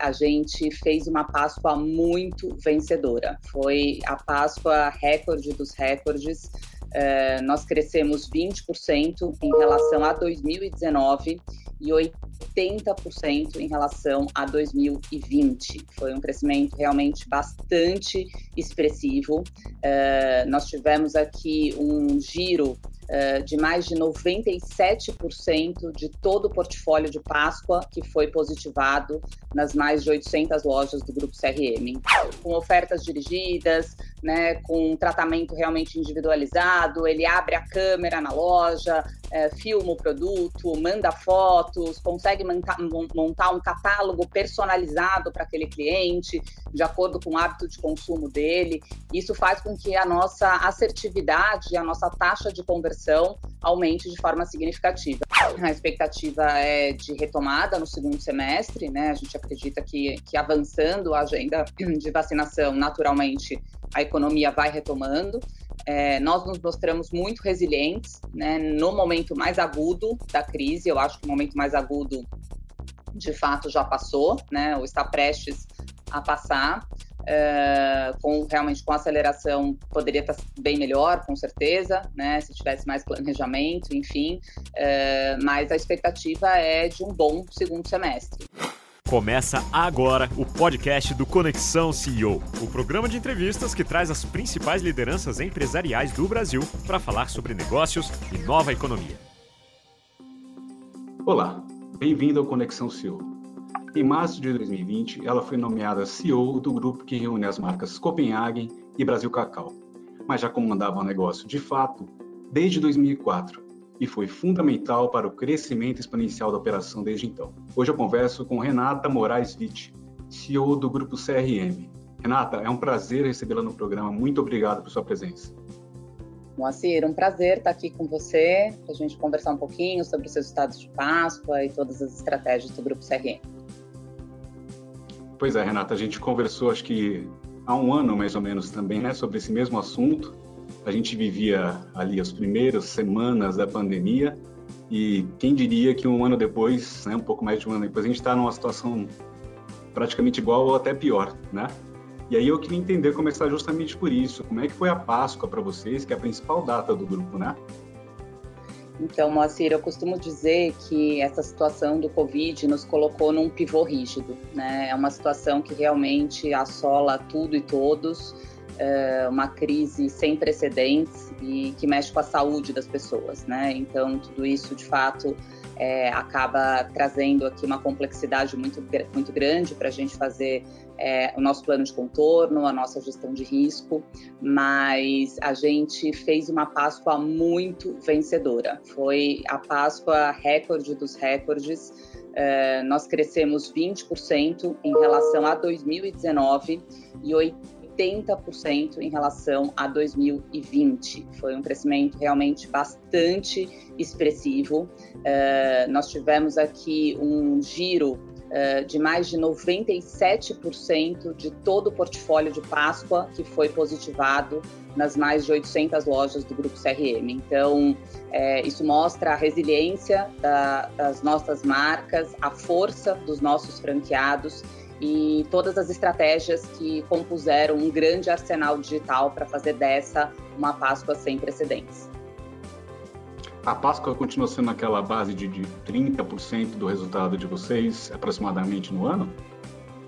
a gente fez uma Páscoa muito vencedora. Foi a Páscoa recorde dos recordes. Uh, nós crescemos 20% em relação a 2019 e 80% em relação a 2020. Foi um crescimento realmente bastante expressivo. Uh, nós tivemos aqui um giro de mais de 97% de todo o portfólio de Páscoa que foi positivado nas mais de 800 lojas do Grupo CRM, com ofertas dirigidas, né, com um tratamento realmente individualizado. Ele abre a câmera na loja, é, filma o produto, manda fotos, consegue montar um catálogo personalizado para aquele cliente, de acordo com o hábito de consumo dele. Isso faz com que a nossa assertividade, a nossa taxa de conversão aumente de forma significativa. A expectativa é de retomada no segundo semestre, né? A gente acredita que, que avançando a agenda de vacinação, naturalmente, a economia vai retomando. É, nós nos mostramos muito resilientes né, no momento mais agudo da crise. Eu acho que o momento mais agudo, de fato, já passou, né, ou está prestes a passar. É, com realmente com aceleração poderia estar bem melhor, com certeza, né? Se tivesse mais planejamento, enfim. É, mas a expectativa é de um bom segundo semestre. Começa agora o podcast do Conexão CEO, o programa de entrevistas que traz as principais lideranças empresariais do Brasil para falar sobre negócios e nova economia. Olá, bem-vindo ao Conexão CEO. Em março de 2020, ela foi nomeada CEO do grupo que reúne as marcas Copenhagen e Brasil Cacau, mas já comandava o negócio de fato desde 2004 e foi fundamental para o crescimento exponencial da operação desde então. Hoje eu converso com Renata Moraes Witt, CEO do Grupo CRM. Renata, é um prazer recebê-la no programa. Muito obrigado por sua presença. Moacir, um prazer estar aqui com você, para a gente conversar um pouquinho sobre os resultados de Páscoa e todas as estratégias do Grupo CRM. Pois é, Renata, a gente conversou acho que há um ano mais ou menos também, né, sobre esse mesmo assunto a gente vivia ali as primeiras semanas da pandemia e quem diria que um ano depois, né, um pouco mais de um ano depois, a gente está numa situação praticamente igual ou até pior, né? E aí eu queria entender, começar justamente por isso, como é que foi a Páscoa para vocês, que é a principal data do grupo, né? Então, Moacir, eu costumo dizer que essa situação do Covid nos colocou num pivô rígido, né? É uma situação que realmente assola tudo e todos, é, uma crise sem precedentes e que mexe com a saúde das pessoas, né? Então, tudo isso, de fato, é, acaba trazendo aqui uma complexidade muito, muito grande para a gente fazer é, o nosso plano de contorno, a nossa gestão de risco, mas a gente fez uma Páscoa muito vencedora. Foi a Páscoa recorde dos recordes. É, nós crescemos 20% em relação a 2019 e 80% em relação a 2020. Foi um crescimento realmente bastante expressivo. Uh, nós tivemos aqui um giro de mais de 97% de todo o portfólio de Páscoa que foi positivado nas mais de 800 lojas do Grupo CRM. Então, é, isso mostra a resiliência da, das nossas marcas, a força dos nossos franqueados e todas as estratégias que compuseram um grande arsenal digital para fazer dessa uma Páscoa sem precedentes. A Páscoa continua sendo aquela base de, de 30% do resultado de vocês, aproximadamente, no ano?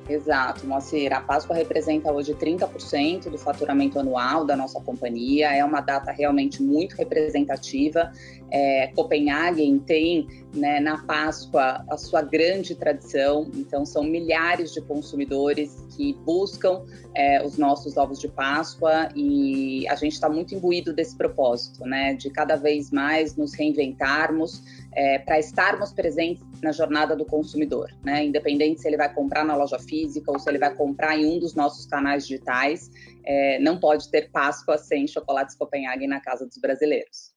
Exato, Moacir. A Páscoa representa hoje 30% do faturamento anual da nossa companhia. É uma data realmente muito representativa. É, Copenhagen tem né, na Páscoa a sua grande tradição, então são milhares de consumidores que buscam é, os nossos ovos de Páscoa e a gente está muito imbuído desse propósito, né, de cada vez mais nos reinventarmos é, para estarmos presentes na jornada do consumidor, né, independente se ele vai comprar na loja física ou se ele vai comprar em um dos nossos canais digitais, é, não pode ter Páscoa sem chocolates Copenhagen na casa dos brasileiros.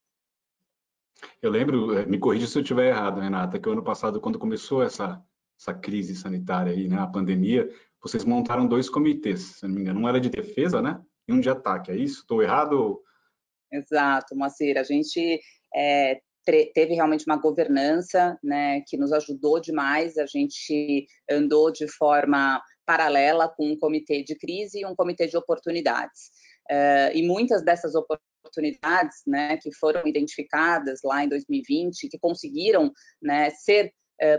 Eu lembro, eh, me corrija se eu estiver errado, Renata, que o ano passado, quando começou essa, essa crise sanitária aí, né, a pandemia, vocês montaram dois comitês, se não me engano, um era de defesa, né, e um de ataque, é isso? Estou errado? Exato, Moacir, a gente é, teve realmente uma governança, né, que nos ajudou demais. A gente andou de forma paralela com um comitê de crise e um comitê de oportunidades. Uh, e muitas dessas oportunidades, né, que foram identificadas lá em 2020, que conseguiram, né, ser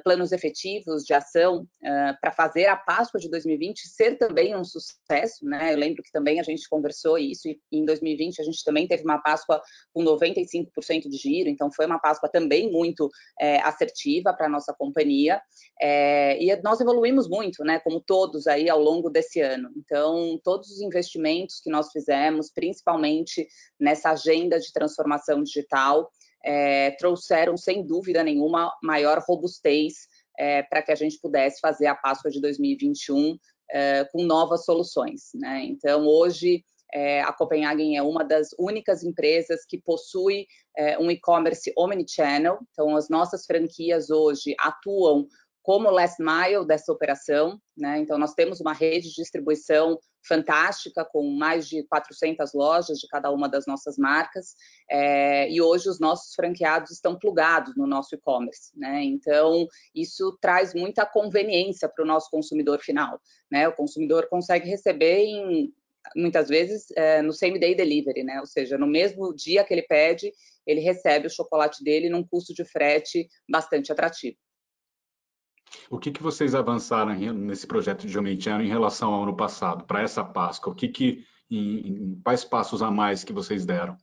planos efetivos de ação uh, para fazer a Páscoa de 2020 ser também um sucesso, né? Eu lembro que também a gente conversou isso e em 2020 a gente também teve uma Páscoa com 95% de giro, então foi uma Páscoa também muito é, assertiva para a nossa companhia é, e nós evoluímos muito, né? Como todos aí ao longo desse ano. Então todos os investimentos que nós fizemos, principalmente nessa agenda de transformação digital, é, trouxeram, sem dúvida nenhuma, maior robustez é, para que a gente pudesse fazer a Páscoa de 2021 é, com novas soluções. Né? Então, hoje, é, a Copenhagen é uma das únicas empresas que possui é, um e-commerce omnichannel. Então, as nossas franquias hoje atuam como last mile dessa operação. Né? Então, nós temos uma rede de distribuição fantástica, com mais de 400 lojas de cada uma das nossas marcas, é, e hoje os nossos franqueados estão plugados no nosso e-commerce. Né? Então, isso traz muita conveniência para o nosso consumidor final. Né? O consumidor consegue receber em muitas vezes é, no same day delivery, né? Ou seja, no mesmo dia que ele pede, ele recebe o chocolate dele num custo de frete bastante atrativo. O que, que vocês avançaram nesse projeto de Omnichannel em relação ao ano passado, para essa Páscoa? O que, que em, em, quais passos a mais que vocês deram?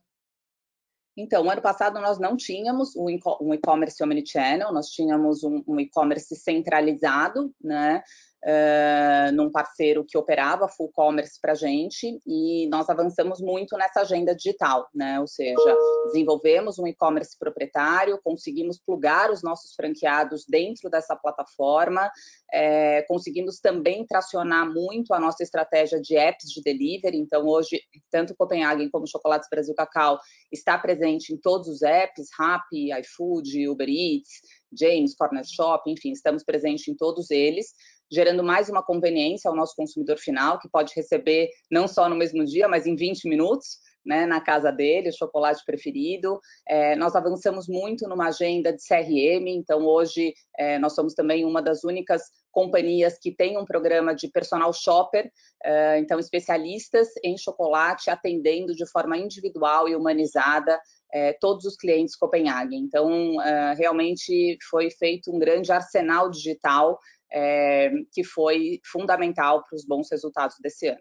Então, ano passado nós não tínhamos um e-commerce omnichannel, nós tínhamos um, um e-commerce centralizado, né? Uh, num parceiro que operava full commerce para a gente e nós avançamos muito nessa agenda digital, né? Ou seja, desenvolvemos um e-commerce proprietário, conseguimos plugar os nossos franqueados dentro dessa plataforma, é, conseguimos também tracionar muito a nossa estratégia de apps de delivery. Então, hoje, tanto Copenhagen como Chocolates Brasil Cacau está presente em todos os apps, Rappi, iFood, Uber Eats, James, Corner Shop, enfim, estamos presentes em todos eles gerando mais uma conveniência ao nosso consumidor final, que pode receber não só no mesmo dia, mas em 20 minutos, né, na casa dele, o chocolate preferido. É, nós avançamos muito numa agenda de CRM, então hoje é, nós somos também uma das únicas companhias que tem um programa de personal shopper, é, então especialistas em chocolate atendendo de forma individual e humanizada é, todos os clientes Copenhagen. Então, é, realmente foi feito um grande arsenal digital é, que foi fundamental para os bons resultados desse ano.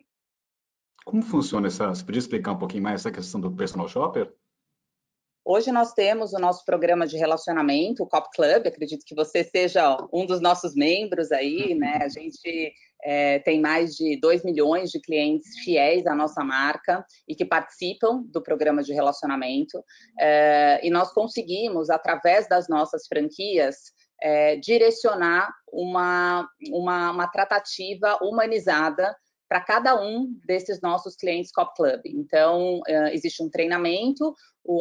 Como funciona essa? Você podia explicar um pouquinho mais essa questão do personal shopper? Hoje nós temos o nosso programa de relacionamento, o Cop Club. Acredito que você seja um dos nossos membros aí, né? A gente é, tem mais de 2 milhões de clientes fiéis à nossa marca e que participam do programa de relacionamento. É, e nós conseguimos, através das nossas franquias, é, direcionar uma, uma, uma tratativa humanizada para cada um desses nossos clientes Cop Club. Então, existe um treinamento,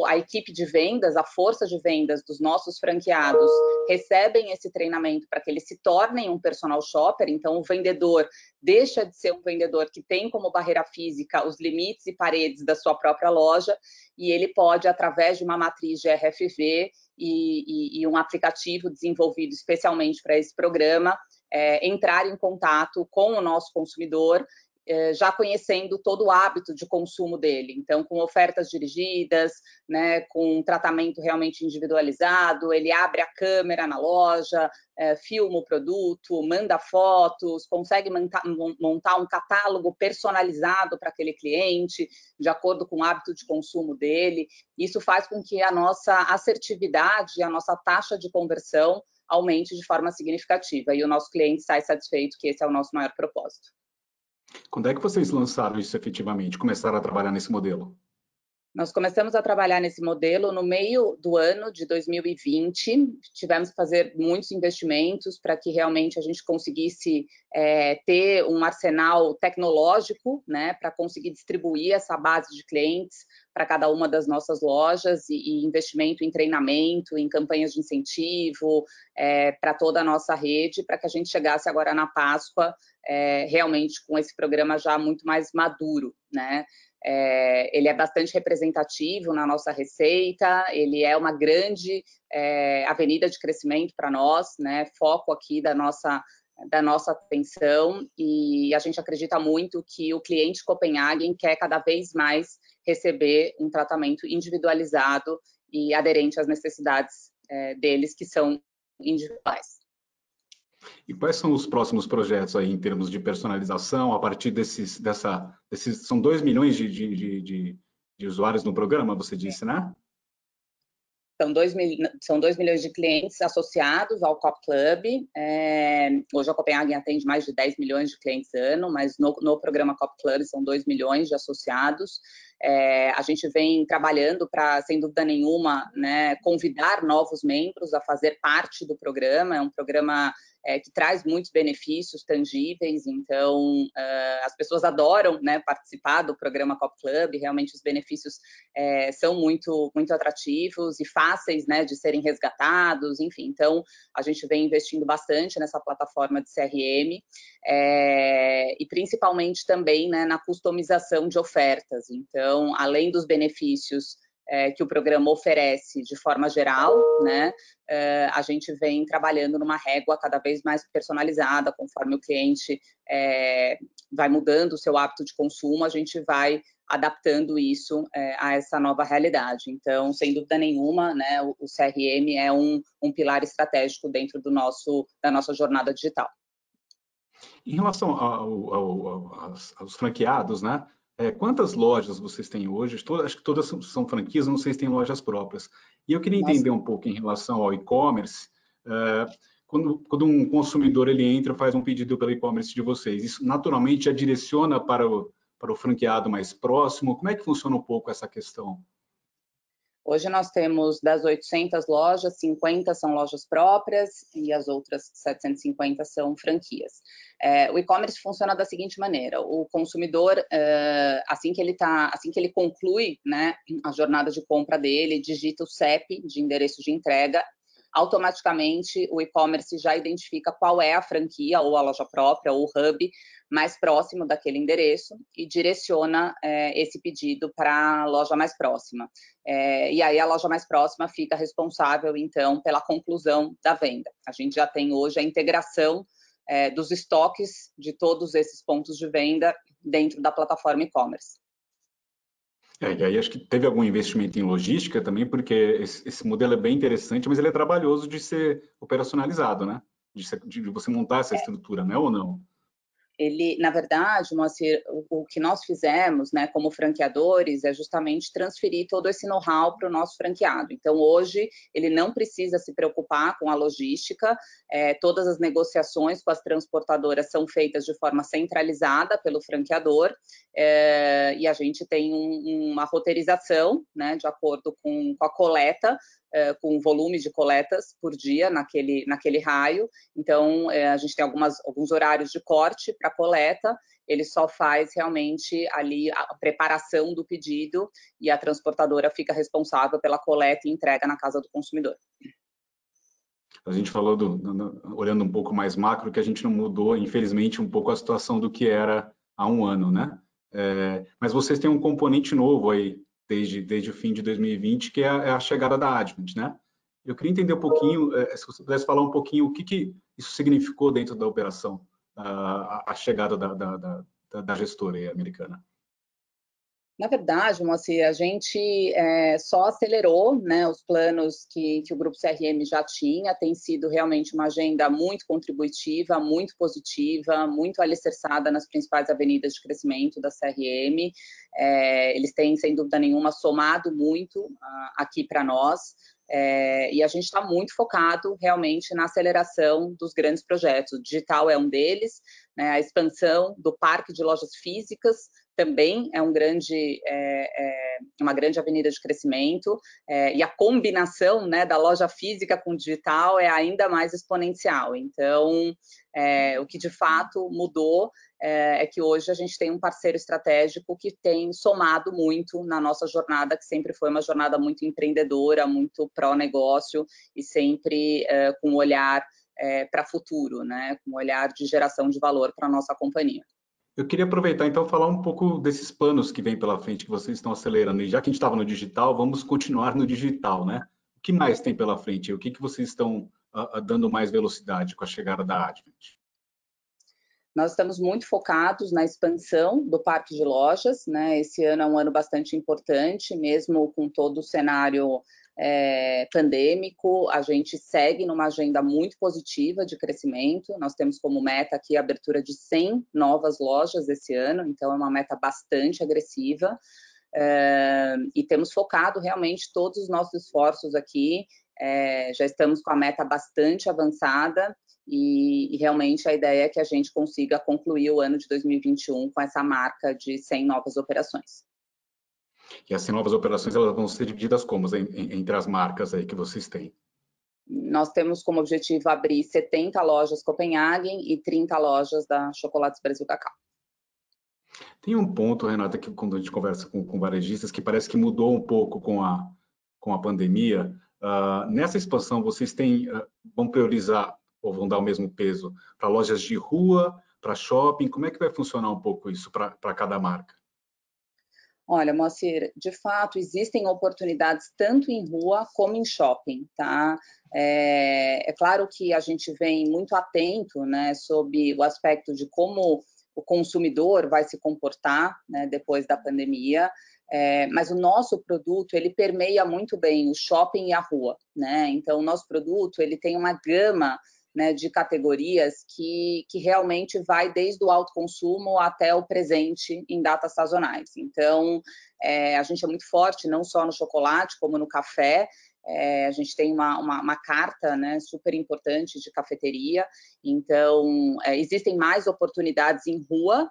a equipe de vendas, a força de vendas dos nossos franqueados recebem esse treinamento para que eles se tornem um personal shopper. Então, o vendedor deixa de ser um vendedor que tem como barreira física os limites e paredes da sua própria loja e ele pode, através de uma matriz de RFV e, e, e um aplicativo desenvolvido especialmente para esse programa, é, entrar em contato com o nosso consumidor é, já conhecendo todo o hábito de consumo dele. Então, com ofertas dirigidas, né, com um tratamento realmente individualizado, ele abre a câmera na loja, é, filma o produto, manda fotos, consegue montar, montar um catálogo personalizado para aquele cliente, de acordo com o hábito de consumo dele. Isso faz com que a nossa assertividade, a nossa taxa de conversão aumente de forma significativa e o nosso cliente sai satisfeito, que esse é o nosso maior propósito. Quando é que vocês lançaram isso efetivamente, começaram a trabalhar nesse modelo? Nós começamos a trabalhar nesse modelo no meio do ano de 2020. Tivemos que fazer muitos investimentos para que realmente a gente conseguisse é, ter um arsenal tecnológico, né, para conseguir distribuir essa base de clientes para cada uma das nossas lojas e, e, investimento em treinamento, em campanhas de incentivo é, para toda a nossa rede, para que a gente chegasse agora na Páscoa é, realmente com esse programa já muito mais maduro, né? É, ele é bastante representativo na nossa receita, ele é uma grande é, avenida de crescimento para nós, né? Foco aqui da nossa da nossa atenção e a gente acredita muito que o cliente Copenhagen quer cada vez mais receber um tratamento individualizado e aderente às necessidades é, deles que são individuais. E quais são os próximos projetos aí em termos de personalização a partir desses, dessa, desses, são 2 milhões de, de, de, de, usuários no programa, você disse, né? São 2 mil, são dois milhões de clientes associados ao COP Club. É, hoje a Copenhagen atende mais de 10 milhões de clientes ano, mas no, no programa COP Club são 2 milhões de associados. É, a gente vem trabalhando para, sem dúvida nenhuma, né, convidar novos membros a fazer parte do programa. É um programa é, que traz muitos benefícios tangíveis, então uh, as pessoas adoram né, participar do programa Cop Club, realmente os benefícios é, são muito, muito atrativos e fáceis né, de serem resgatados, enfim, então a gente vem investindo bastante nessa plataforma de CRM é, e principalmente também né, na customização de ofertas, então além dos benefícios é, que o programa oferece de forma geral, né? É, a gente vem trabalhando numa régua cada vez mais personalizada, conforme o cliente é, vai mudando o seu hábito de consumo, a gente vai adaptando isso é, a essa nova realidade. Então, sem dúvida nenhuma, né, o, CRM é um, um pilar estratégico dentro do nosso, da nossa jornada digital. Em relação ao, ao, ao, aos franqueados, né? É, quantas lojas vocês têm hoje? Todas, acho que todas são franquias, não sei se têm lojas próprias. E eu queria entender um pouco em relação ao e-commerce. É, quando, quando, um consumidor ele entra, faz um pedido pelo e-commerce de vocês, isso naturalmente já direciona para o, para o franqueado mais próximo? Como é que funciona um pouco essa questão? Hoje nós temos das 800 lojas, 50 são lojas próprias e as outras 750 são franquias. É, o e-commerce funciona da seguinte maneira: o consumidor, é, assim que ele tá, assim que ele conclui, né, a jornada de compra dele, digita o CEP de endereço de entrega automaticamente o e-commerce já identifica qual é a franquia ou a loja própria ou o hub mais próximo daquele endereço e direciona é, esse pedido para a loja mais próxima. É, e aí a loja mais próxima fica responsável, então, pela conclusão da venda. A gente já tem hoje a integração é, dos estoques de todos esses pontos de venda dentro da plataforma e-commerce. É, e aí acho que teve algum investimento em logística também, porque esse, esse, modelo é bem interessante, mas ele é trabalhoso de ser operacionalizado, né? De, ser, de você montar essa é. estrutura, né? Ou não? Ele, na verdade, Moacir, o, o, que nós fizemos, né, como franqueadores, é justamente transferir todo esse know-how para o nosso franqueado. Então, hoje, ele não precisa se preocupar com a logística, é, todas as negociações com as transportadoras são feitas de forma centralizada pelo franqueador, é, e a gente tem um, uma roteirização, né, de acordo com, com a coleta, é, com volume de coletas por dia naquele, naquele raio. Então, é, a gente tem algumas, alguns horários de corte para coleta, ele só faz realmente ali a preparação do pedido e a transportadora fica responsável pela coleta e entrega na casa do consumidor. A gente falou, do, do, olhando um pouco mais macro, que a gente não mudou, infelizmente, um pouco a situação do que era há um ano, né? É, mas vocês têm um componente novo aí, desde, desde o fim de 2020, que é a, é a chegada da Advent, né? Eu queria entender um pouquinho, é, se você pudesse falar um pouquinho o que, que isso significou dentro da operação, a, a chegada da, da, da, da gestora americana. Na verdade, Moacir, a gente é, só acelerou né, os planos que, que o Grupo CRM já tinha, tem sido realmente uma agenda muito contributiva, muito positiva, muito alicerçada nas principais avenidas de crescimento da CRM. É, eles têm, sem dúvida nenhuma, somado muito uh, aqui para nós. É, e a gente está muito focado realmente na aceleração dos grandes projetos. O digital é um deles, né, a expansão do parque de lojas físicas também é um grande, é, é uma grande avenida de crescimento, é, e a combinação né, da loja física com digital é ainda mais exponencial. Então, é, o que de fato mudou é, é, que hoje a gente tem um parceiro estratégico que tem somado muito na nossa jornada, que sempre foi uma jornada muito empreendedora, muito pró-negócio e sempre é, com um olhar para futuro, né? com um olhar de geração de valor para a nossa companhia. Eu queria aproveitar então falar um pouco desses planos que vem pela frente que vocês estão acelerando. E já que a gente estava no digital, vamos continuar no digital, né? O que mais tem pela frente? O que, que vocês estão uh, dando mais velocidade com a chegada da Advent? Nós estamos muito focados na expansão do parque de lojas, né? Esse ano é um ano bastante importante, mesmo com todo o cenário é, pandêmico, a gente segue numa agenda muito positiva de crescimento. Nós temos como meta aqui a abertura de 100 novas lojas esse ano, então é uma meta bastante agressiva. É, e temos focado realmente todos os nossos esforços aqui. É, já estamos com a meta bastante avançada e, e, realmente a ideia é que a gente consiga concluir o ano de 2021 com essa marca de 100 novas operações. E essas novas operações elas vão ser divididas como entre as marcas aí que vocês têm? Nós temos como objetivo abrir 70 lojas Copenhagen e 30 lojas da Chocolates Brasil Cacau. Tem um ponto, Renata, que quando a gente conversa com, com varejistas, que parece que mudou um pouco com a, com a pandemia. Uh, nessa expansão, vocês têm, uh, vão priorizar ou vão dar o mesmo peso para lojas de rua, para shopping? Como é que vai funcionar um pouco isso para cada marca? Olha, Moacir, de fato existem oportunidades tanto em rua como em shopping, tá? É, é, claro que a gente vem muito atento, né, sobre o aspecto de como o consumidor vai se comportar, né, depois da pandemia. É, mas o nosso produto ele permeia muito bem o shopping e a rua, né? Então o nosso produto ele tem uma gama né, de categorias que, que realmente vai desde o alto consumo até o presente em datas sazonais. Então, é, a gente é muito forte, não só no chocolate, como no café. É, a gente tem uma, uma, uma, carta né, super importante de cafeteria, então é, existem mais oportunidades em rua,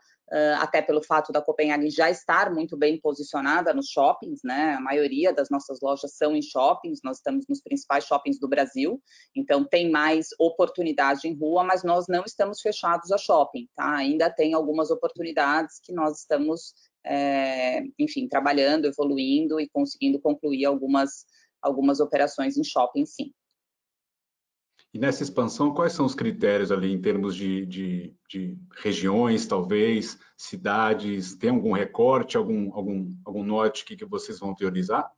até pelo fato da Copenhagen já estar muito bem posicionada nos shoppings, né? A maioria das nossas lojas são em shoppings, nós estamos nos principais shoppings do Brasil, então tem mais oportunidade em rua, mas nós não estamos fechados a shopping, tá? Ainda tem algumas oportunidades que nós estamos, é, enfim, trabalhando, evoluindo e conseguindo concluir algumas, algumas operações em shopping, sim. E nessa expansão, quais são os critérios ali em termos de, de, de regiões, talvez, cidades? Tem algum recorte, algum, algum, algum norte que, que vocês vão priorizar?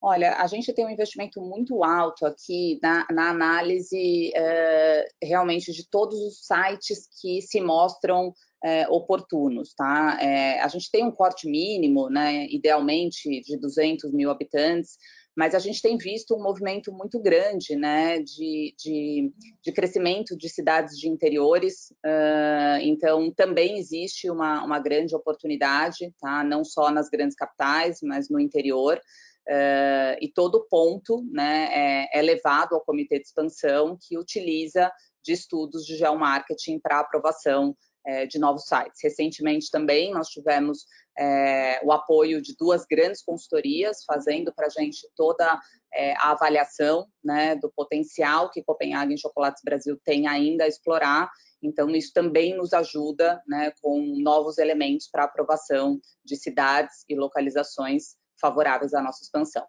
Olha, a gente tem um investimento muito alto aqui na, na análise é, realmente de todos os sites que se mostram é, oportunos, tá? É, a gente tem um corte mínimo, né, idealmente de 200 mil habitantes, mas a gente tem visto um movimento muito grande né, de, de, de crescimento de cidades de interiores, uh, então também existe uma, uma grande oportunidade, tá? não só nas grandes capitais, mas no interior. Uh, e todo ponto né, é, é levado ao comitê de expansão que utiliza de estudos de geomarketing para aprovação é, de novos sites. Recentemente também nós tivemos é, o apoio de duas grandes consultorias, fazendo para a gente toda é, a avaliação né, do potencial que Copenhagen Chocolates Brasil tem ainda a explorar. Então, isso também nos ajuda né, com novos elementos para aprovação de cidades e localizações favoráveis à nossa expansão.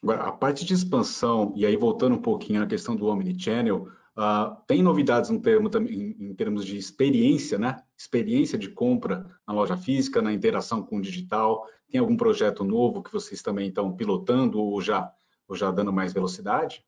Agora, a parte de expansão, e aí voltando um pouquinho na questão do Omnichannel, Uh, tem novidades no termo, em, termos de experiência, né? Experiência de compra na loja física, na interação com o digital. Tem algum projeto novo que vocês também estão pilotando ou já, ou já dando mais velocidade?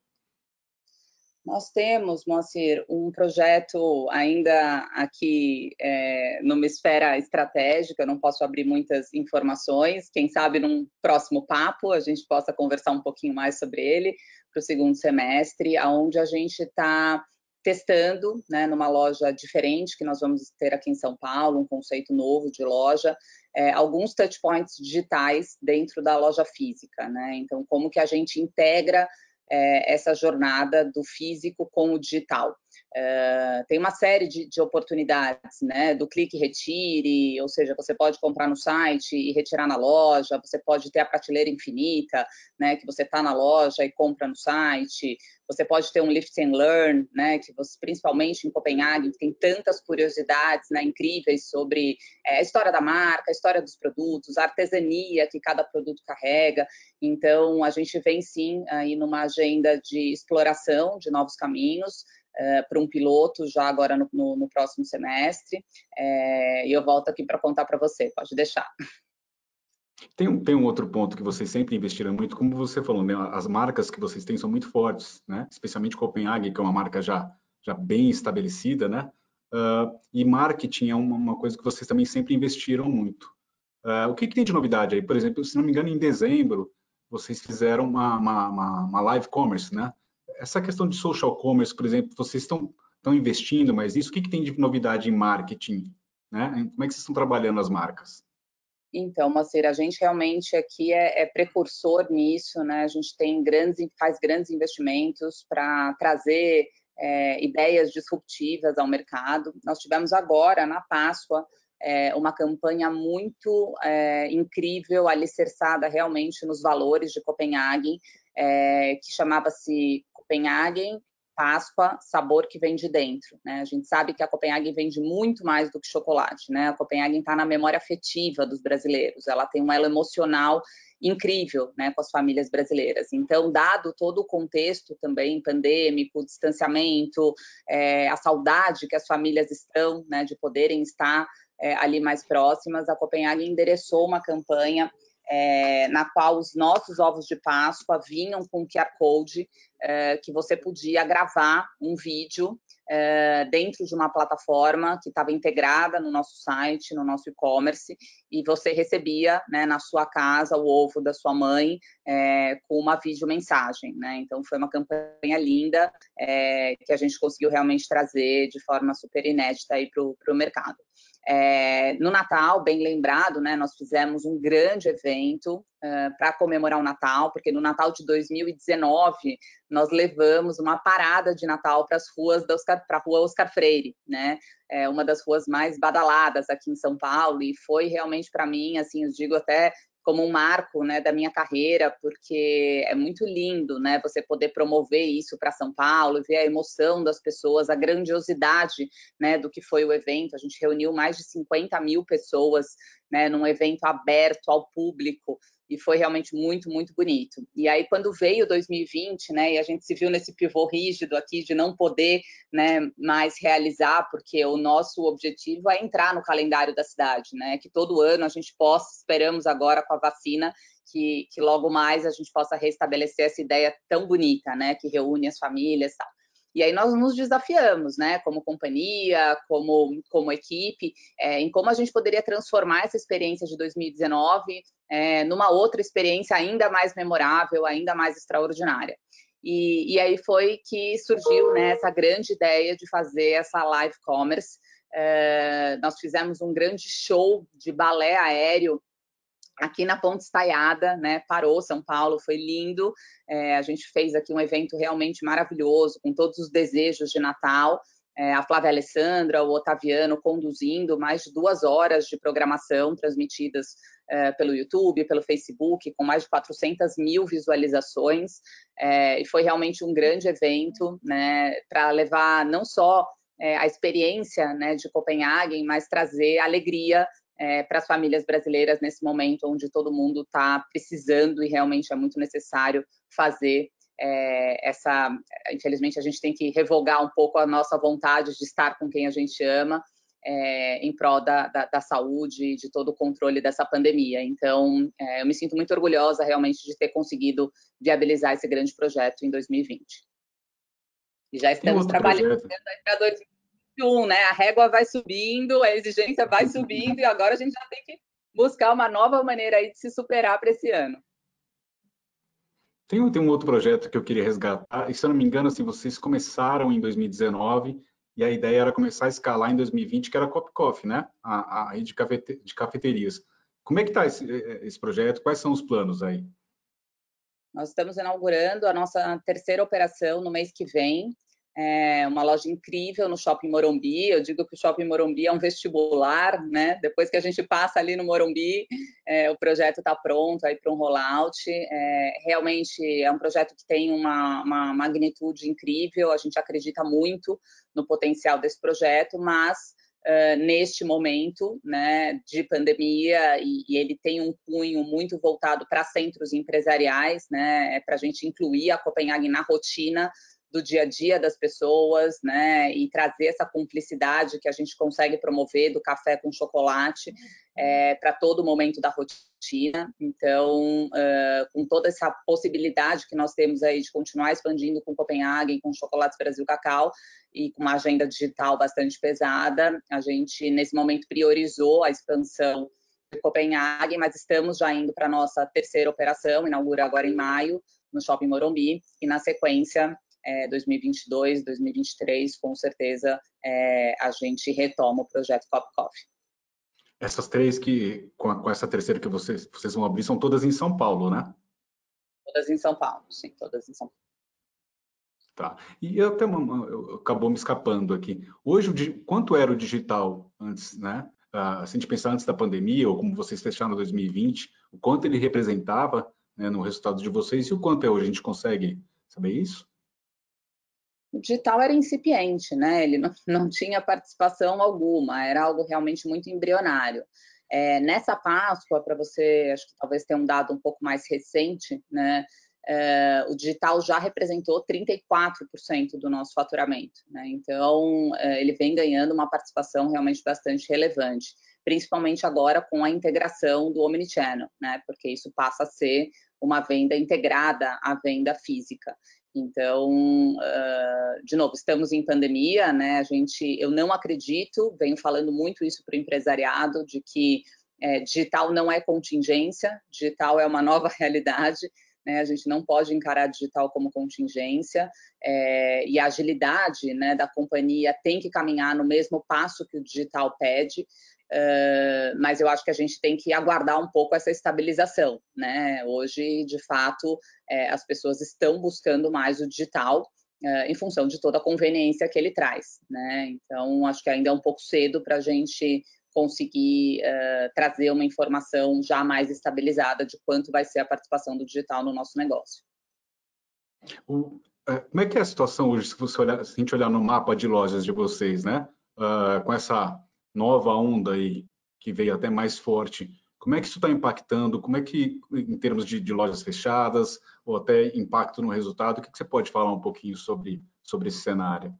Nós temos, Moacir, um projeto ainda aqui é, numa esfera estratégica, não posso abrir muitas informações, quem sabe num próximo papo a gente possa conversar um pouquinho mais sobre ele, para o segundo semestre, aonde a gente está testando, né, numa loja diferente que nós vamos ter aqui em São Paulo, um conceito novo de loja, é, alguns touch points digitais dentro da loja física, né? Então, como que a gente integra é, essa jornada do físico com o digital. Uh, tem uma série de, de, oportunidades, né? Do clique e retire, ou seja, você pode comprar no site e retirar na loja, você pode ter a prateleira infinita, né? Que você está na loja e compra no site, você pode ter um lift and learn, né? Que você, principalmente em Copenhague, tem tantas curiosidades né, incríveis sobre é, a história da marca, a história dos produtos, a artesania que cada produto carrega. Então, a gente vem sim aí numa agenda de exploração de novos caminhos. Uh, para um piloto já agora no, no, no próximo semestre. É, e eu volto aqui para contar para você, pode deixar. Tem um, tem um outro ponto que vocês sempre investiram muito, como você falou, né? as marcas que vocês têm são muito fortes, né? especialmente Copenhague, que é uma marca já, já bem estabelecida, né? Uh, e marketing é uma, uma, coisa que vocês também sempre investiram muito. Uh, o que, que, tem de novidade aí? Por exemplo, se não me engano, em dezembro, vocês fizeram uma, uma, uma, uma live commerce, né? Essa questão de social commerce, por exemplo, vocês estão, estão investindo, mas isso, o que, que tem de novidade em marketing? Né? Como é que vocês estão trabalhando as marcas? Então, Moacir, a gente realmente aqui é, é, precursor nisso, né? A gente tem grandes, faz grandes investimentos para trazer é, ideias disruptivas ao mercado. Nós tivemos agora, na Páscoa, é, uma campanha muito é, incrível, alicerçada realmente nos valores de Copenhague, é, que chamava-se Copenhagen, Páscoa, sabor que vem de dentro. Né? A gente sabe que a Copenhagen vende muito mais do que chocolate. Né? A Copenhagen está na memória afetiva dos brasileiros, ela tem um elo emocional incrível né, com as famílias brasileiras. Então, dado todo o contexto também pandêmico, distanciamento, é, a saudade que as famílias estão né, de poderem estar é, ali mais próximas, a Copenhagen endereçou uma campanha é, na qual os nossos ovos de Páscoa vinham com QR Code, é, que você podia gravar um vídeo é, dentro de uma plataforma que estava integrada no nosso site, no nosso e-commerce, e você recebia né, na sua casa o ovo da sua mãe é, com uma videomensagem. Né? Então, foi uma campanha linda é, que a gente conseguiu realmente trazer de forma super inédita para o mercado. É, no Natal, bem lembrado, né, nós fizemos um grande evento uh, para comemorar o Natal, porque no Natal de 2019 nós levamos uma parada de Natal para as ruas para a rua Oscar Freire, né? É uma das ruas mais badaladas aqui em São Paulo e foi realmente para mim, assim, eu digo até como um marco né, da minha carreira, porque é muito lindo né, você poder promover isso para São Paulo, ver a emoção das pessoas, a grandiosidade né, do que foi o evento. A gente reuniu mais de 50 mil pessoas né, num evento aberto ao público, e foi realmente muito, muito bonito. E aí, quando veio 2020, né, e a gente se viu nesse pivô rígido aqui de não poder né, mais realizar, porque o nosso objetivo é entrar no calendário da cidade, né, que todo ano a gente possa, esperamos agora com a vacina, que, que logo mais a gente possa restabelecer essa ideia tão bonita, né, que reúne as famílias e tal. E aí nós nos desafiamos, né, como companhia, como, como equipe, é, em como a gente poderia transformar essa experiência de 2019 é, numa outra experiência ainda mais memorável, ainda mais extraordinária. E, e aí foi que surgiu né, essa grande ideia de fazer essa live commerce. É, nós fizemos um grande show de balé aéreo aqui na Ponte Estaiada, né? Parou São Paulo, foi lindo. É, a gente fez aqui um evento realmente maravilhoso, com todos os desejos de Natal. É, a Flávia Alessandra, o Otaviano conduzindo mais de duas horas de programação transmitidas é, pelo YouTube, pelo Facebook, com mais de 400 mil visualizações. É, e foi realmente um grande evento, né? Para levar não só é, a experiência né, de Copenhague, mas trazer alegria é, para as famílias brasileiras nesse momento onde todo mundo está precisando e realmente é muito necessário fazer é, essa. Infelizmente, a gente tem que revogar um pouco a nossa vontade de estar com quem a gente ama. É, em prol da, da, da, saúde, de todo o controle dessa pandemia. Então, é, eu me sinto muito orgulhosa realmente de ter conseguido viabilizar esse grande projeto em 2020. E já estamos trabalhando para 2021 21, né? A régua vai subindo, a exigência vai subindo e agora a gente já tem que buscar uma nova maneira aí de se superar para esse ano. Tem, tem um outro projeto que eu queria resgatar, e se eu não me engano, assim, vocês começaram em 2019 e a ideia era começar a escalar em 2020, que era a Cop Coffee, né? A, a, de, cafete, de cafeterias. Como é que está esse, esse projeto? Quais são os planos aí? Nós estamos inaugurando a nossa terceira operação no mês que vem. É uma loja incrível no Shopping Morumbi. Eu digo que o Shopping Morumbi é um vestibular, né? Depois que a gente passa ali no Morumbi, é, o projeto está pronto aí para um rollout. É, realmente é um projeto que tem uma, uma magnitude incrível. A gente acredita muito no potencial desse projeto, mas Uh, neste momento né, de pandemia e, e, ele tem um cunho muito voltado para centros empresariais, né, é para a gente incluir a Copenhague na rotina do dia a dia das pessoas, né, e trazer essa cumplicidade que a gente consegue promover do café com chocolate é, para todo momento da rotina. Então, uh, com toda essa possibilidade que nós temos aí de continuar expandindo com Copenhague, com Chocolates Brasil Cacau e com uma agenda digital bastante pesada, a gente nesse momento priorizou a expansão de Copenhague, mas estamos já indo para nossa terceira operação, inaugura agora em maio, no Shopping Morumbi, e na sequência é, 2022, 2023, com certeza é, a gente retoma o projeto Cop Coffee. Essas três que, com, a, com, essa terceira que vocês, vocês vão abrir, são todas em São Paulo, né? Todas em São Paulo, sim, todas em São Paulo. Tá. E até uma, acabou me escapando aqui. Hoje, o, quanto era o digital antes, né? Uh, se a gente pensar antes da pandemia, ou como vocês fecharam em 2020, o quanto ele representava né, no resultado de vocês e o quanto é hoje? A gente consegue saber isso? O digital era incipiente, né? Ele não, não tinha participação alguma, era algo realmente muito embrionário. É, nessa Páscoa, para você, acho que talvez tenha um dado um pouco mais recente, né? É, o digital já representou 34% do nosso faturamento, né? Então, é, ele vem ganhando uma participação realmente bastante relevante, principalmente agora com a integração do Omnichannel, né? Porque isso passa a ser uma venda integrada à venda física. Então, uh, de novo, estamos em pandemia, né? A gente, eu não acredito, venho falando muito isso para o empresariado, de que é, digital não é contingência, digital é uma nova realidade. Né? A gente não pode encarar digital como contingência é, e a agilidade né, da companhia tem que caminhar no mesmo passo que o digital pede. Uh, mas eu acho que a gente tem que aguardar um pouco essa estabilização, né? Hoje, de fato, é, as pessoas estão buscando mais o digital uh, em função de toda a conveniência que ele traz, né? Então, acho que ainda é um pouco cedo para a gente conseguir uh, trazer uma informação já mais estabilizada de quanto vai ser a participação do digital no nosso negócio. O, como é que é a situação hoje, se, você olhar, se a gente olhar no mapa de lojas de vocês, né? com essa nova onda aí, que veio até mais forte, como é que isso está impactando? Como é que, em termos de, de, lojas fechadas, ou até impacto no resultado, o que, que você pode falar um pouquinho sobre, sobre esse cenário?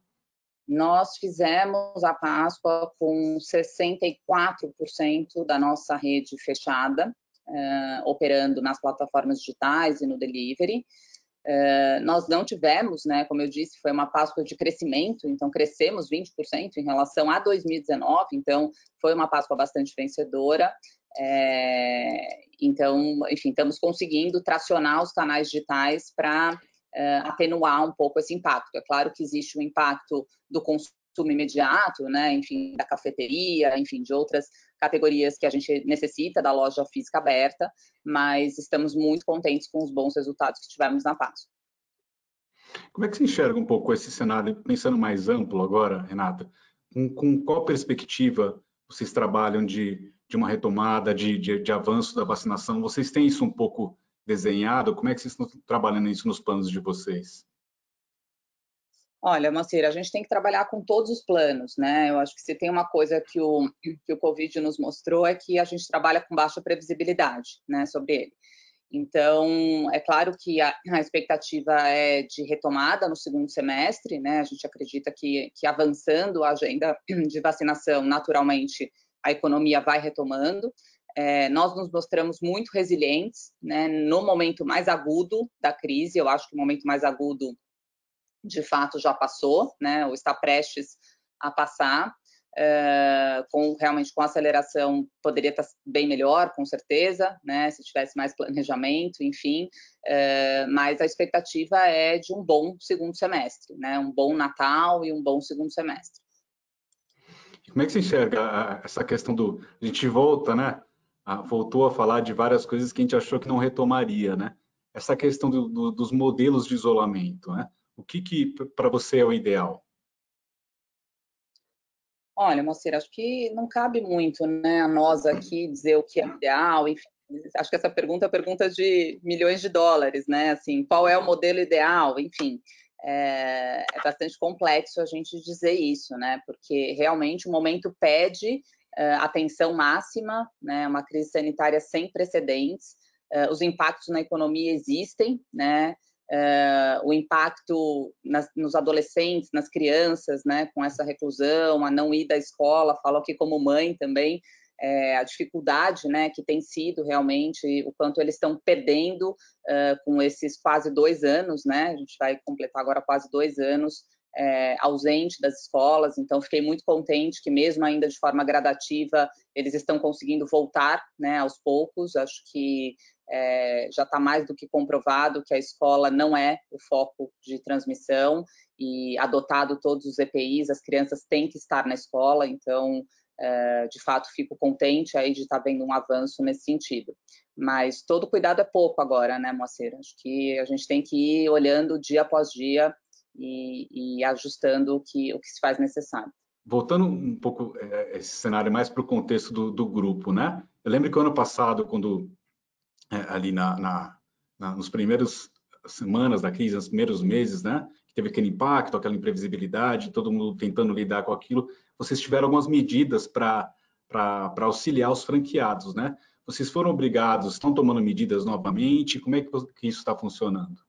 Nós fizemos a Páscoa com 64% da nossa rede fechada, uh, operando nas plataformas digitais e no delivery. Uh, nós não tivemos, né, como eu disse, foi uma Páscoa de crescimento, então crescemos 20% em relação a 2019, então foi uma Páscoa bastante vencedora. É, então, enfim, estamos conseguindo tracionar os canais digitais para uh, atenuar um pouco esse impacto. É claro que existe o impacto do consumo imediato, né, enfim, da cafeteria, enfim, de outras categorias que a gente necessita da loja física aberta, mas estamos muito contentes com os bons resultados que tivemos na Páscoa. Como é que você enxerga um pouco esse cenário, pensando mais amplo agora, Renata? Com, com qual perspectiva vocês trabalham de, de uma retomada, de, de, de, avanço da vacinação? Vocês têm isso um pouco desenhado? Como é que vocês estão trabalhando isso nos planos de vocês? Olha, Macira, a gente tem que trabalhar com todos os planos, né? Eu acho que se tem uma coisa que o, que o Covid nos mostrou é que a gente trabalha com baixa previsibilidade, né, sobre ele. Então, é claro que a, a expectativa é de retomada no segundo semestre, né? A gente acredita que, que avançando a agenda de vacinação, naturalmente, a economia vai retomando. É, nós nos mostramos muito resilientes, né? No momento mais agudo da crise, eu acho que o momento mais agudo de fato já passou, né, ou está prestes a passar, uh, com realmente com aceleração poderia estar bem melhor, com certeza, né, se tivesse mais planejamento, enfim, uh, mas a expectativa é de um bom segundo semestre, né, um bom Natal e um bom segundo semestre. Como é que você enxerga essa questão do a gente volta, né? Voltou a falar de várias coisas que a gente achou que não retomaria, né? Essa questão do, do, dos modelos de isolamento, né? O que, que para você é o ideal? Olha, Moceira, acho que não cabe muito né, a nós aqui dizer o que é ideal, enfim, acho que essa pergunta é pergunta de milhões de dólares, né? Assim, qual é o modelo ideal? Enfim, é, é bastante complexo a gente dizer isso, né? Porque realmente o momento pede é, atenção máxima, né? Uma crise sanitária sem precedentes, é, os impactos na economia existem, né? Uh, o impacto nas, nos adolescentes, nas crianças, né, com essa reclusão, a não ir da escola, falo aqui como mãe também, é, a dificuldade, né, que tem sido realmente, o quanto eles estão perdendo uh, com esses quase dois anos, né, a gente vai completar agora quase dois anos é, ausente das escolas, então fiquei muito contente que mesmo ainda de forma gradativa eles estão conseguindo voltar, né, aos poucos, acho que é, já está mais do que comprovado que a escola não é o foco de transmissão e adotado todos os EPIs, as crianças têm que estar na escola, então, é, de fato, fico contente aí de estar tá vendo um avanço nesse sentido. Mas todo cuidado é pouco agora, né, Moacir? Acho que a gente tem que ir olhando dia após dia e, e ajustando o que, o que se faz necessário. Voltando um pouco é, esse cenário mais para o contexto do, do grupo, né? Eu lembro que ano passado, quando é, ali na, na, na, nos primeiros semanas da crise, nos primeiros meses, né? Teve aquele impacto, aquela imprevisibilidade, todo mundo tentando lidar com aquilo. Vocês tiveram algumas medidas para auxiliar os franqueados, né? Vocês foram obrigados, estão tomando medidas novamente? Como é que, que isso está funcionando?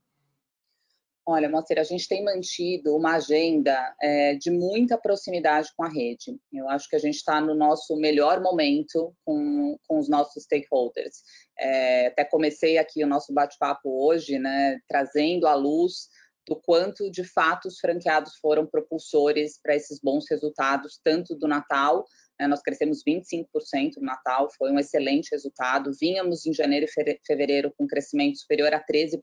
Olha, Moacir, a gente tem mantido uma agenda é, de muita proximidade com a rede. Eu acho que a gente está no nosso melhor momento com, com os nossos stakeholders. É, até comecei aqui o nosso bate-papo hoje, né, trazendo à luz do quanto de fato os franqueados foram propulsores para esses bons resultados, tanto do Natal né, nós crescemos 25% no Natal, foi um excelente resultado. Vínhamos em janeiro e fevereiro com crescimento superior a 13%,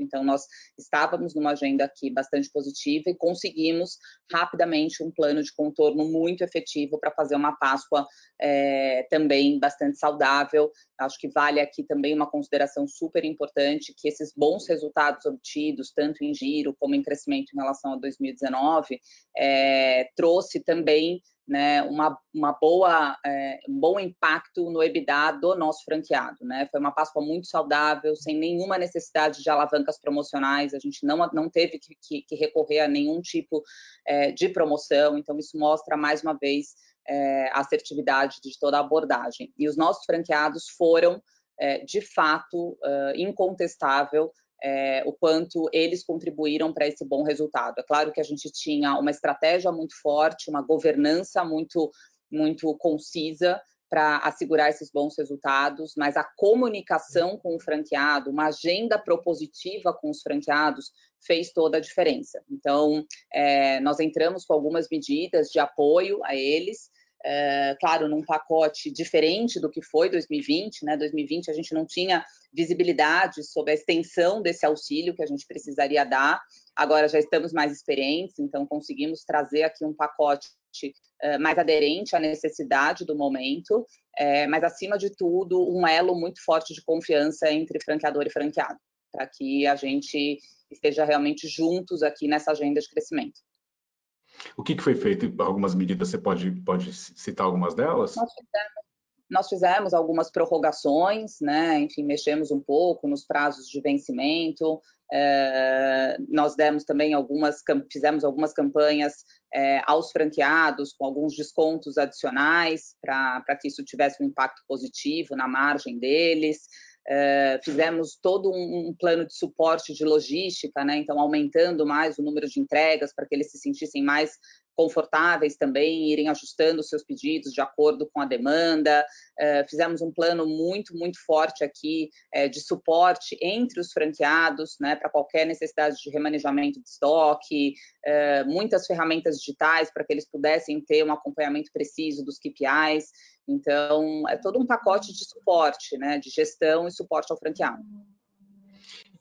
então nós estávamos numa agenda aqui bastante positiva e conseguimos rapidamente um plano de contorno muito efetivo para fazer uma Páscoa é, também bastante saudável. Acho que vale aqui também uma consideração super importante que esses bons resultados obtidos, tanto em giro como em crescimento em relação a 2019, é, trouxe também né, uma, uma boa, é, um bom impacto no EBITDA do nosso franqueado. Né? Foi uma Páscoa muito saudável, sem nenhuma necessidade de alavancas promocionais, a gente não, não teve que, que, que recorrer a nenhum tipo é, de promoção, então isso mostra mais uma vez é, a assertividade de toda a abordagem. E os nossos franqueados foram, é, de fato, uh, incontestável é, o quanto eles contribuíram para esse bom resultado. É claro que a gente tinha uma estratégia muito forte, uma governança muito, muito concisa para assegurar esses bons resultados, mas a comunicação com o franqueado, uma agenda propositiva com os franqueados, fez toda a diferença. Então, é, nós entramos com algumas medidas de apoio a eles, é, claro, num pacote diferente do que foi 2020, né? 2020 a gente não tinha visibilidade sobre a extensão desse auxílio que a gente precisaria dar. Agora já estamos mais experientes, então conseguimos trazer aqui um pacote é, mais aderente à necessidade do momento, é, mas acima de tudo um elo muito forte de confiança entre franqueador e franqueado, para que a gente esteja realmente juntos aqui nessa agenda de crescimento. O que, que foi feito? Algumas medidas, você pode, pode citar algumas delas? Nós fizemos, nós fizemos algumas prorrogações, né? enfim, mexemos um pouco nos prazos de vencimento, é, nós demos também algumas, fizemos algumas campanhas é, aos franqueados com alguns descontos adicionais para que isso tivesse um impacto positivo na margem deles. Uh, fizemos todo um, um, plano de suporte de logística, né? então aumentando mais o número de entregas para que eles se sentissem mais confortáveis também, irem ajustando seus pedidos de acordo com a demanda. Uh, fizemos um plano muito, muito forte aqui uh, de suporte entre os franqueados, né, para qualquer necessidade de remanejamento de estoque, muitas ferramentas digitais para que eles pudessem ter um acompanhamento preciso dos KPIs. Então, é todo um pacote de suporte, né, de gestão e suporte ao franqueado.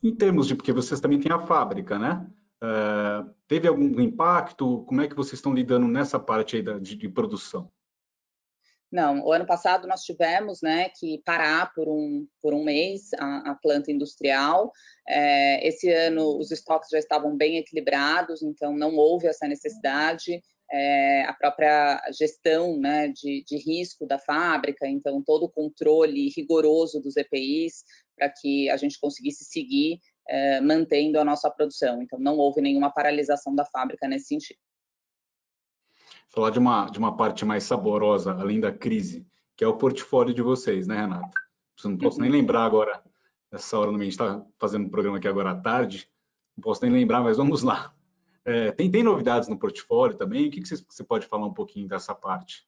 Em termos de, porque vocês também têm a fábrica, né? Uh, teve algum impacto? Como é que vocês estão lidando nessa parte aí da, de, de produção? Não, o ano passado nós tivemos né, que parar por um, por um mês a, a planta industrial. É, esse ano os estoques já estavam bem equilibrados, então não houve essa necessidade. É, a própria gestão né, de, de, risco da fábrica, então todo o controle rigoroso dos EPIs para que a gente conseguisse seguir é, mantendo a nossa produção. Então não houve nenhuma paralisação da fábrica nesse sentido falar de uma, de uma parte mais saborosa, além da crise, que é o portfólio de vocês, né, Renata? Não posso nem lembrar agora, nessa hora, a gente está fazendo um programa aqui agora à tarde, não posso nem lembrar, mas vamos lá. É, tem, tem novidades no portfólio também? O que, que você, você pode falar um pouquinho dessa parte?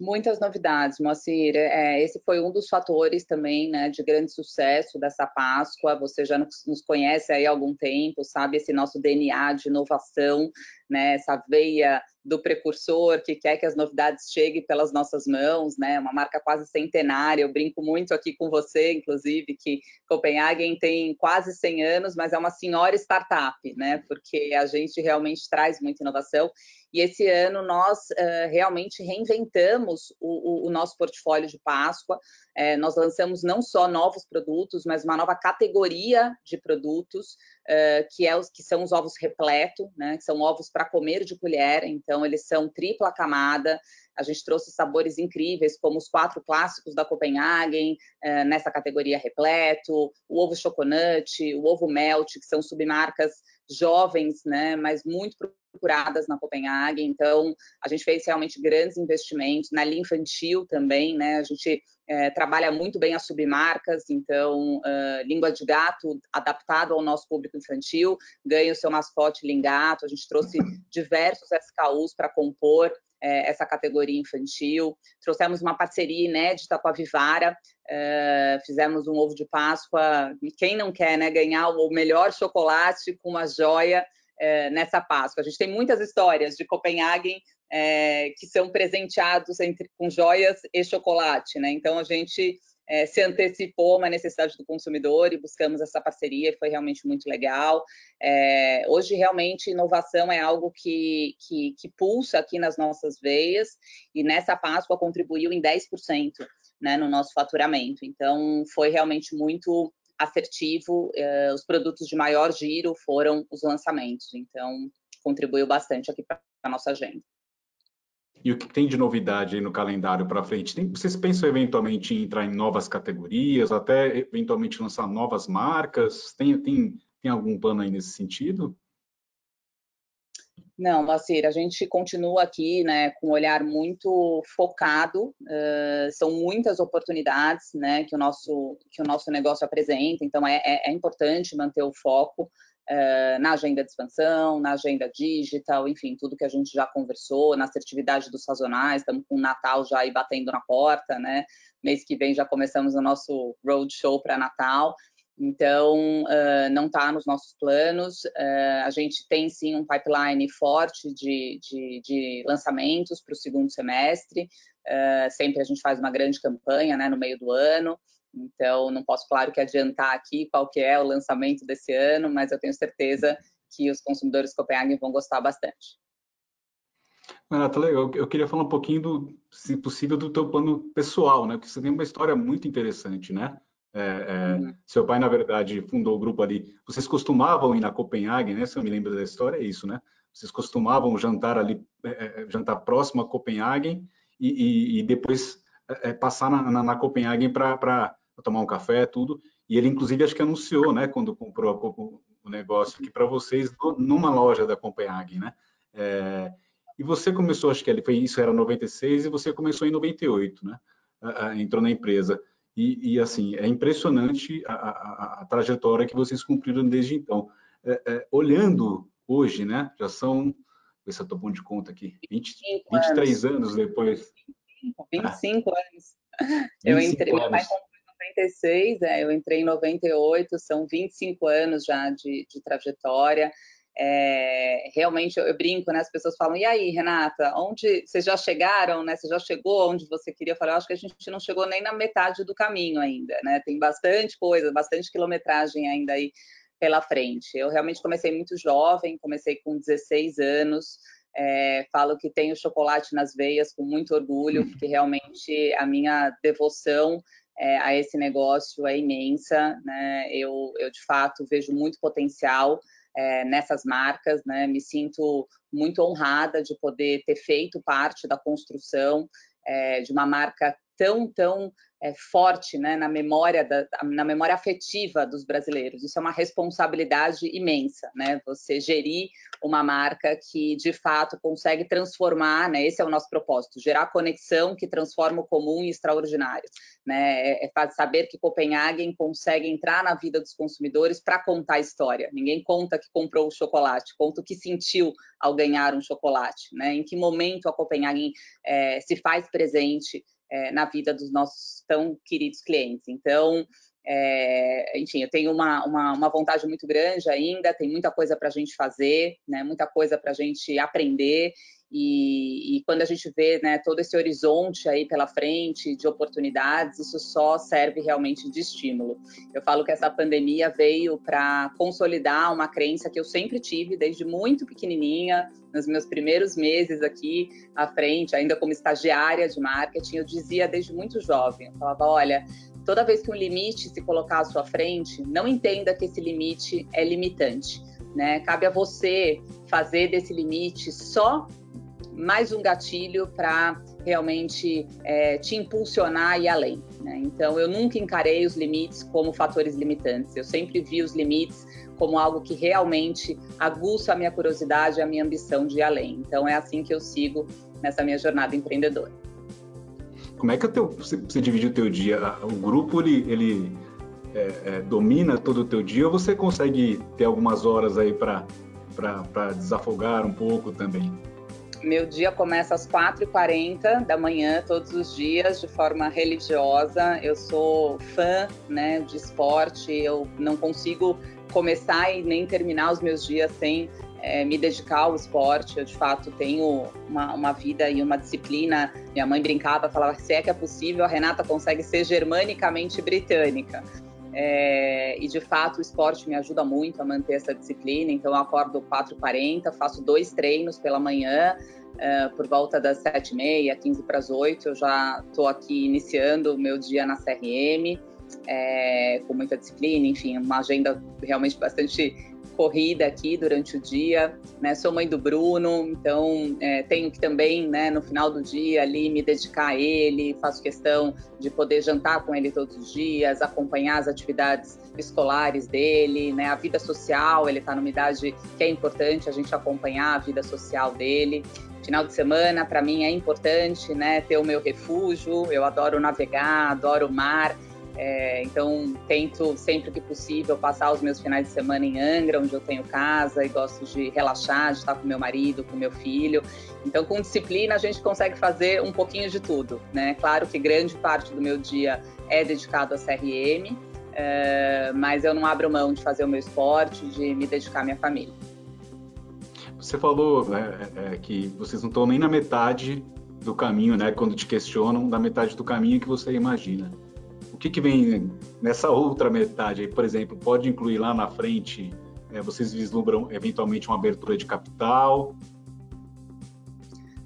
Muitas novidades, Moacir. É, esse foi um dos fatores também né, de grande sucesso dessa Páscoa. Você já nos conhece aí há algum tempo, sabe esse nosso DNA de inovação, né, essa veia do precursor que quer que as novidades cheguem pelas nossas mãos, né? Uma marca quase centenária. Eu brinco muito aqui com você, inclusive, que Copenhagen tem quase 100 anos, mas é uma senhora startup, né? Porque a gente realmente traz muita inovação. E esse ano nós uh, realmente reinventamos o, o, o, nosso portfólio de Páscoa. É, nós lançamos não só novos produtos, mas uma nova categoria de produtos uh, que, é os, que são os ovos repleto, né? Que são ovos para comer de colher. Então eles são tripla camada. A gente trouxe sabores incríveis, como os quatro clássicos da Copenhagen, nessa categoria repleto, o ovo chocolate, o ovo melt, que são submarcas jovens, né? Mas muito procuradas na Copenhague, então a gente fez realmente grandes investimentos na linha infantil também, né? A gente é, trabalha muito bem as submarcas, então uh, língua de gato adaptado ao nosso público infantil, ganha o seu mascote Lingato, a gente trouxe diversos SKUs para compor é, essa categoria infantil. Trouxemos uma parceria inédita com a Vivara, é, fizemos um ovo de Páscoa. E quem não quer né, ganhar o melhor chocolate com uma joia é, nessa Páscoa. A gente tem muitas histórias de Copenhagen é, que são presenteados entre, com joias e chocolate, né? Então a gente é, se antecipou uma necessidade do consumidor e buscamos essa parceria, foi realmente muito legal. É, hoje, realmente, inovação é algo que, que, que, pulsa aqui nas nossas veias e nessa Páscoa contribuiu em 10% né, no nosso faturamento. Então, foi realmente muito assertivo, eh, os produtos de maior giro foram os lançamentos, então contribuiu bastante aqui para a nossa agenda. E o que tem de novidade no calendário para frente? Tem, vocês pensam eventualmente em entrar em novas categorias, até eventualmente lançar novas marcas? Tem, tem, tem algum plano aí nesse sentido? Não, Vacir, a gente continua aqui né, com um olhar muito focado, uh, são muitas oportunidades né, que, o nosso, que o nosso negócio apresenta, então é, é, é importante manter o foco na agenda de expansão, na agenda digital, enfim, tudo que a gente já conversou, na assertividade dos sazonais, estamos com o Natal já aí batendo na porta, né? Mês que vem já começamos o nosso roadshow para Natal, então, uh, não está nos nossos planos. Uh, a gente tem sim um pipeline forte de, de, de lançamentos para o segundo semestre. Sempre a gente faz uma grande campanha né, no meio do ano. Então, não posso, claro, que adiantar aqui qual que é o lançamento desse ano, mas eu tenho certeza que os consumidores de Copenhague vão gostar bastante. Renata, legal. Eu queria falar um pouquinho, do, se possível, do teu plano pessoal, né? Porque você tem uma história muito interessante, né? É, é, uhum. Seu pai, na verdade, fundou o grupo ali. Vocês costumavam ir na Copenhague, né? Se eu me lembro da história, é isso, né? Vocês costumavam jantar ali, é, é, é jantar próximo a Copenhague e, e, e depois é, passar na, na, na Copenhague para tomar um café, tudo. E ele, inclusive, acho que anunciou, né? Quando comprou o negócio aqui para vocês numa loja da Copenhague, né? e você começou, acho que ele foi isso era 96 e você começou em 98, né? Entrou na empresa. E, e assim, é impressionante a, a, a, trajetória que vocês cumpriram desde então. É, é, olhando hoje, né, já são, ver se eu estou bom de conta aqui, 20, 23 anos. anos depois. 25, 25 ah. anos. Eu 25 entrei, anos. meu pai 96, é, eu entrei em 98, são 25 anos já de, de trajetória. É, realmente eu, eu, brinco, né? As pessoas falam, e aí, Renata, onde vocês já chegaram, né? Você já chegou onde você queria? Eu falei, eu acho que a gente não chegou nem na metade do caminho ainda, né? Tem bastante coisa, bastante quilometragem ainda aí pela frente. Eu realmente comecei muito jovem, comecei com 16 anos, É, falo que tenho chocolate nas veias com muito orgulho, porque realmente a minha devoção é, a esse negócio é imensa. Né? Eu, eu, de fato, vejo muito potencial é, nessas marcas, né? me sinto muito honrada de poder ter feito parte da construção é, de uma marca tão, tão é, forte né, na, memória da, na memória afetiva dos brasileiros. Isso é uma responsabilidade imensa, né? Você gerir uma marca que, de fato, consegue transformar, né? Esse é o nosso propósito, gerar conexão que transforma o comum em extraordinário. Né? É, é saber que Copenhagen consegue entrar na vida dos consumidores para contar a história. Ninguém conta que comprou o chocolate, conta o que sentiu ao ganhar um chocolate, né? Em que momento a Copenhagen é, se faz presente é, na vida dos nossos tão queridos clientes. Então, é, enfim, eu tenho uma, uma, uma, vontade muito grande ainda, tem muita coisa para a gente fazer, né, muita coisa para a gente aprender. E, e, quando a gente vê né, todo esse horizonte aí pela frente de oportunidades, isso só serve realmente de estímulo. Eu falo que essa pandemia veio para consolidar uma crença que eu sempre tive desde muito pequenininha, nos meus primeiros meses aqui à frente, ainda como estagiária de marketing, eu dizia desde muito jovem, eu falava, olha, toda vez que um limite se colocar à sua frente, não entenda que esse limite é limitante. Né? Cabe a você fazer desse limite só mais um gatilho para realmente é, te impulsionar e além. Né? Então, eu nunca encarei os limites como fatores limitantes. Eu sempre vi os limites como algo que realmente aguça a minha curiosidade, a minha ambição de ir além. Então, é assim que eu sigo nessa minha jornada empreendedora. Como é que é teu, você, divide o teu dia? O grupo ele, ele é, é, domina todo o teu dia ou você consegue ter algumas horas aí para desafogar um pouco também? Meu dia começa às 4h40 da manhã, todos os dias, de forma religiosa. Eu sou fã né, de esporte, eu não consigo começar e nem terminar os meus dias sem é, me dedicar ao esporte. Eu, de fato, tenho uma, uma, vida e uma disciplina. Minha mãe brincava, falava se é que é possível, a Renata consegue ser germanicamente britânica. É, e de fato o esporte me ajuda muito a manter essa disciplina. Então eu acordo 4h40, faço dois treinos pela manhã, uh, por volta das 7h30, 15 para as 8 eu já estou aqui iniciando o meu dia na CRM, é, com muita disciplina, enfim, uma agenda realmente bastante corrida aqui durante o dia, né? Sou mãe do Bruno, então é, tenho que também, né, no final do dia ali me dedicar a ele, faço questão de poder jantar com ele todos os dias, acompanhar as atividades escolares dele, né? A vida social, ele está numa idade que é importante a gente acompanhar a vida social dele. Final de semana, para mim, é importante, né? Ter o meu refúgio. Eu adoro navegar, adoro o mar. É, então, tento sempre que possível passar os meus finais de semana em Angra, onde eu tenho casa e gosto de relaxar, de estar com meu marido, com meu filho. Então, com disciplina, a gente consegue fazer um pouquinho de tudo, né? Claro que grande parte do meu dia é dedicado a CRM, é, mas eu não abro mão de fazer o meu esporte, de me dedicar à minha família. Você falou né, é, é que vocês não estão nem na metade do caminho, né? Quando te questionam, da metade do caminho que você imagina que, que vem nessa outra metade? Por exemplo, pode incluir lá na frente, é, vocês vislumbram eventualmente uma abertura de capital?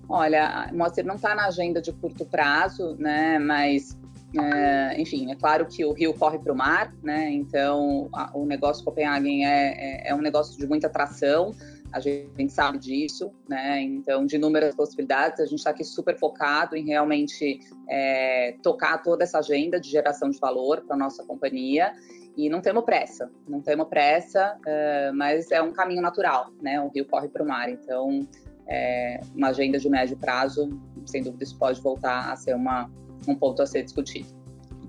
Olha, Moacir não está na agenda de curto prazo, né? Mas, é, enfim, é claro que o rio corre para o mar, né? Então, a, o negócio Copenhagen é, é, é um negócio de muita atração a gente sabe disso, né? Então, de inúmeras possibilidades, a gente está aqui super focado em realmente é, tocar toda essa agenda de geração de valor para nossa companhia e não temos pressa, não temos pressa, é, mas é um caminho natural, né? O rio corre para o mar, então é, uma agenda de médio prazo, sem dúvida, isso pode voltar a ser uma, um ponto a ser discutido.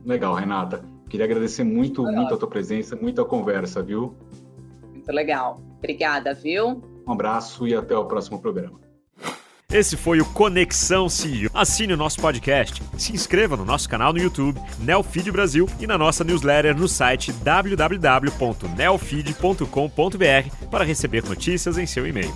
Legal, Renata. Queria agradecer muito, muito a tua presença, muita conversa, viu? Muito legal. Obrigada, viu? Um abraço e até o próximo programa. Esse foi o Conexão CEO. Assine o nosso podcast, se inscreva no nosso canal no YouTube, Neofeed Brasil, e na nossa newsletter no site www.neofeed.com.br para receber notícias em seu e-mail.